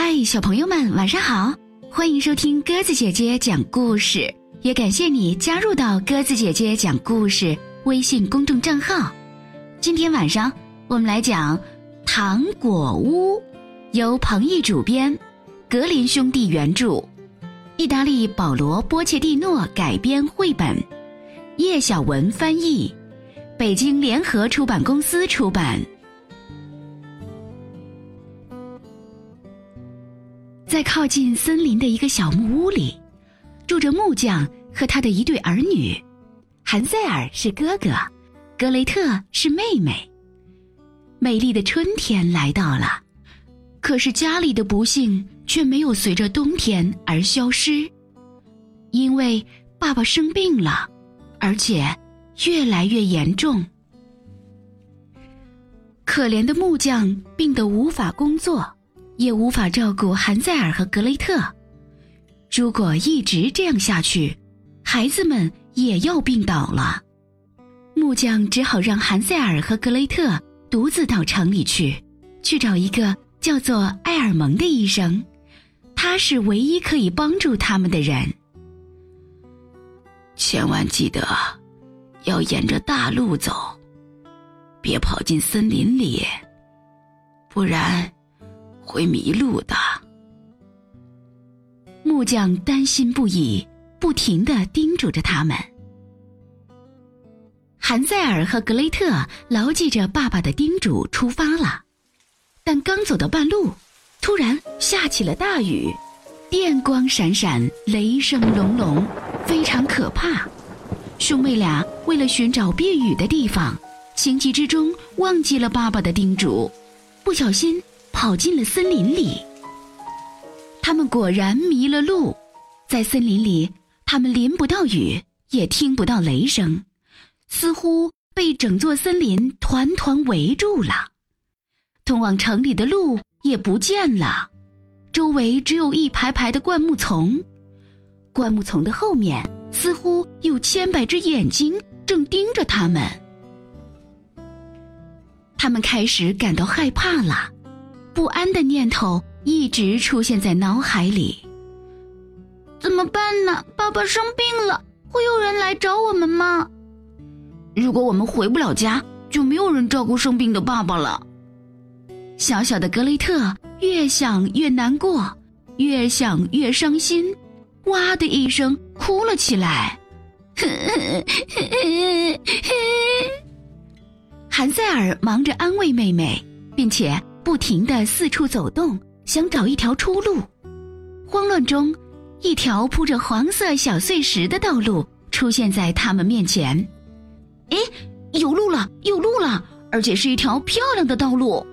嗨，小朋友们，晚上好！欢迎收听鸽子姐姐讲故事，也感谢你加入到鸽子姐姐讲故事微信公众账号。今天晚上我们来讲《糖果屋》，由彭毅主编，格林兄弟原著，意大利保罗·波切蒂诺改编绘本，叶小文翻译，北京联合出版公司出版。在靠近森林的一个小木屋里，住着木匠和他的一对儿女，韩塞尔是哥哥，格雷特是妹妹。美丽的春天来到了，可是家里的不幸却没有随着冬天而消失，因为爸爸生病了，而且越来越严重。可怜的木匠病得无法工作。也无法照顾韩塞尔和格雷特。如果一直这样下去，孩子们也要病倒了。木匠只好让韩塞尔和格雷特独自到城里去，去找一个叫做埃尔蒙的医生，他是唯一可以帮助他们的人。千万记得，要沿着大路走，别跑进森林里，不然。会迷路的。木匠担心不已，不停的叮嘱着他们。韩塞尔和格雷特牢记着爸爸的叮嘱，出发了。但刚走到半路，突然下起了大雨，电光闪闪，雷声隆隆，非常可怕。兄妹俩为了寻找避雨的地方，情急之中忘记了爸爸的叮嘱，不小心。跑进了森林里，他们果然迷了路。在森林里，他们淋不到雨，也听不到雷声，似乎被整座森林团团围住了。通往城里的路也不见了，周围只有一排排的灌木丛。灌木丛的后面，似乎有千百只眼睛正盯着他们。他们开始感到害怕了。不安的念头一直出现在脑海里。怎么办呢？爸爸生病了，会有人来找我们吗？如果我们回不了家，就没有人照顾生病的爸爸了。小小的格雷特越想越难过，越想越伤心，哇的一声哭了起来。韩塞尔忙着安慰妹妹，并且。不停地四处走动，想找一条出路。慌乱中，一条铺着黄色小碎石的道路出现在他们面前。哎，有路了，有路了，而且是一条漂亮的道路。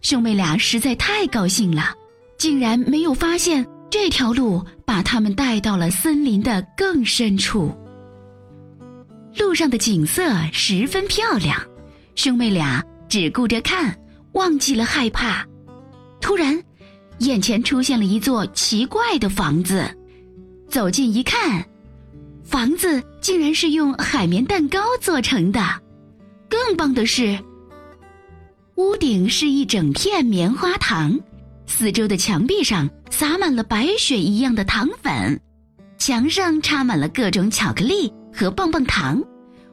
兄妹俩实在太高兴了，竟然没有发现这条路把他们带到了森林的更深处。路上的景色十分漂亮，兄妹俩只顾着看。忘记了害怕，突然，眼前出现了一座奇怪的房子。走近一看，房子竟然是用海绵蛋糕做成的。更棒的是，屋顶是一整片棉花糖，四周的墙壁上撒满了白雪一样的糖粉，墙上插满了各种巧克力和棒棒糖，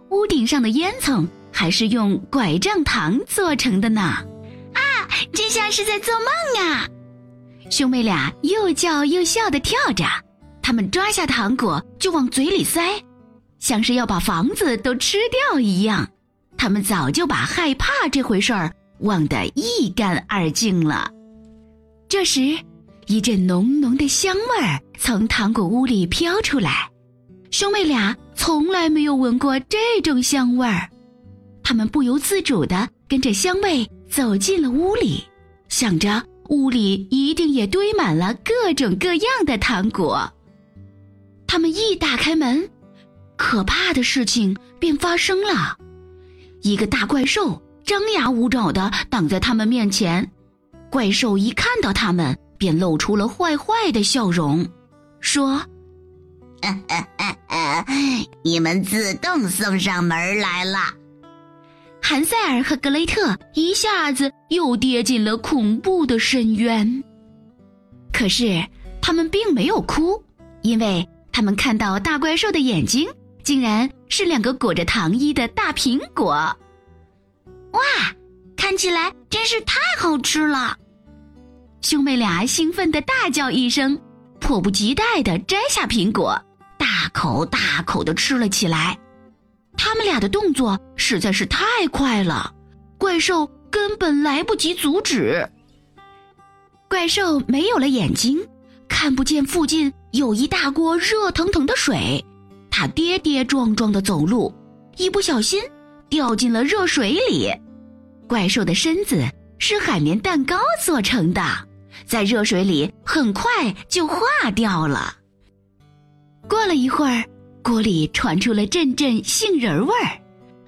屋顶上的烟囱还是用拐杖糖做成的呢。真像是在做梦啊！兄妹俩又叫又笑的跳着，他们抓下糖果就往嘴里塞，像是要把房子都吃掉一样。他们早就把害怕这回事儿忘得一干二净了。这时，一阵浓浓的香味儿从糖果屋里飘出来，兄妹俩从来没有闻过这种香味儿，他们不由自主地跟着香味。走进了屋里，想着屋里一定也堆满了各种各样的糖果。他们一打开门，可怕的事情便发生了：一个大怪兽张牙舞爪的挡在他们面前。怪兽一看到他们，便露出了坏坏的笑容，说：“ 你们自动送上门来了。”韩塞尔和格雷特一下子又跌进了恐怖的深渊。可是他们并没有哭，因为他们看到大怪兽的眼睛竟然是两个裹着糖衣的大苹果。哇，看起来真是太好吃了！兄妹俩兴奋的大叫一声，迫不及待的摘下苹果，大口大口的吃了起来。他们俩的动作实在是太快了，怪兽根本来不及阻止。怪兽没有了眼睛，看不见附近有一大锅热腾腾的水，它跌跌撞撞的走路，一不小心掉进了热水里。怪兽的身子是海绵蛋糕做成的，在热水里很快就化掉了。过了一会儿。锅里传出了阵阵杏仁味儿，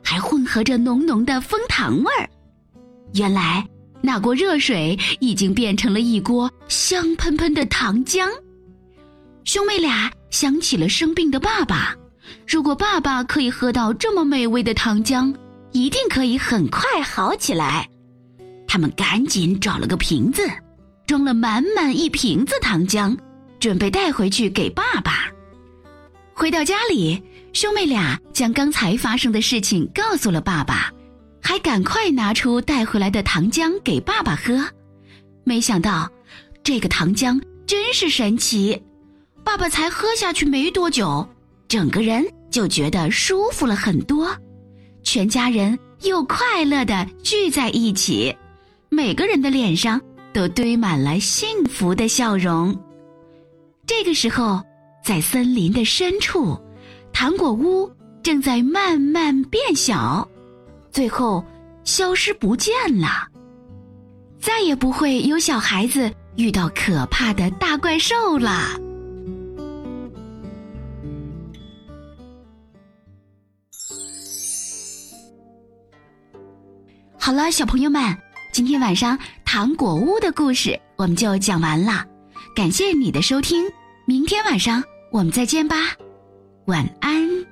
还混合着浓浓的枫糖味儿。原来那锅热水已经变成了一锅香喷喷的糖浆。兄妹俩想起了生病的爸爸，如果爸爸可以喝到这么美味的糖浆，一定可以很快好起来。他们赶紧找了个瓶子，装了满满一瓶子糖浆，准备带回去给爸爸。回到家里，兄妹俩将刚才发生的事情告诉了爸爸，还赶快拿出带回来的糖浆给爸爸喝。没想到，这个糖浆真是神奇，爸爸才喝下去没多久，整个人就觉得舒服了很多。全家人又快乐的聚在一起，每个人的脸上都堆满了幸福的笑容。这个时候。在森林的深处，糖果屋正在慢慢变小，最后消失不见了。再也不会有小孩子遇到可怕的大怪兽了。好了，小朋友们，今天晚上糖果屋的故事我们就讲完了，感谢你的收听，明天晚上。我们再见吧，晚安。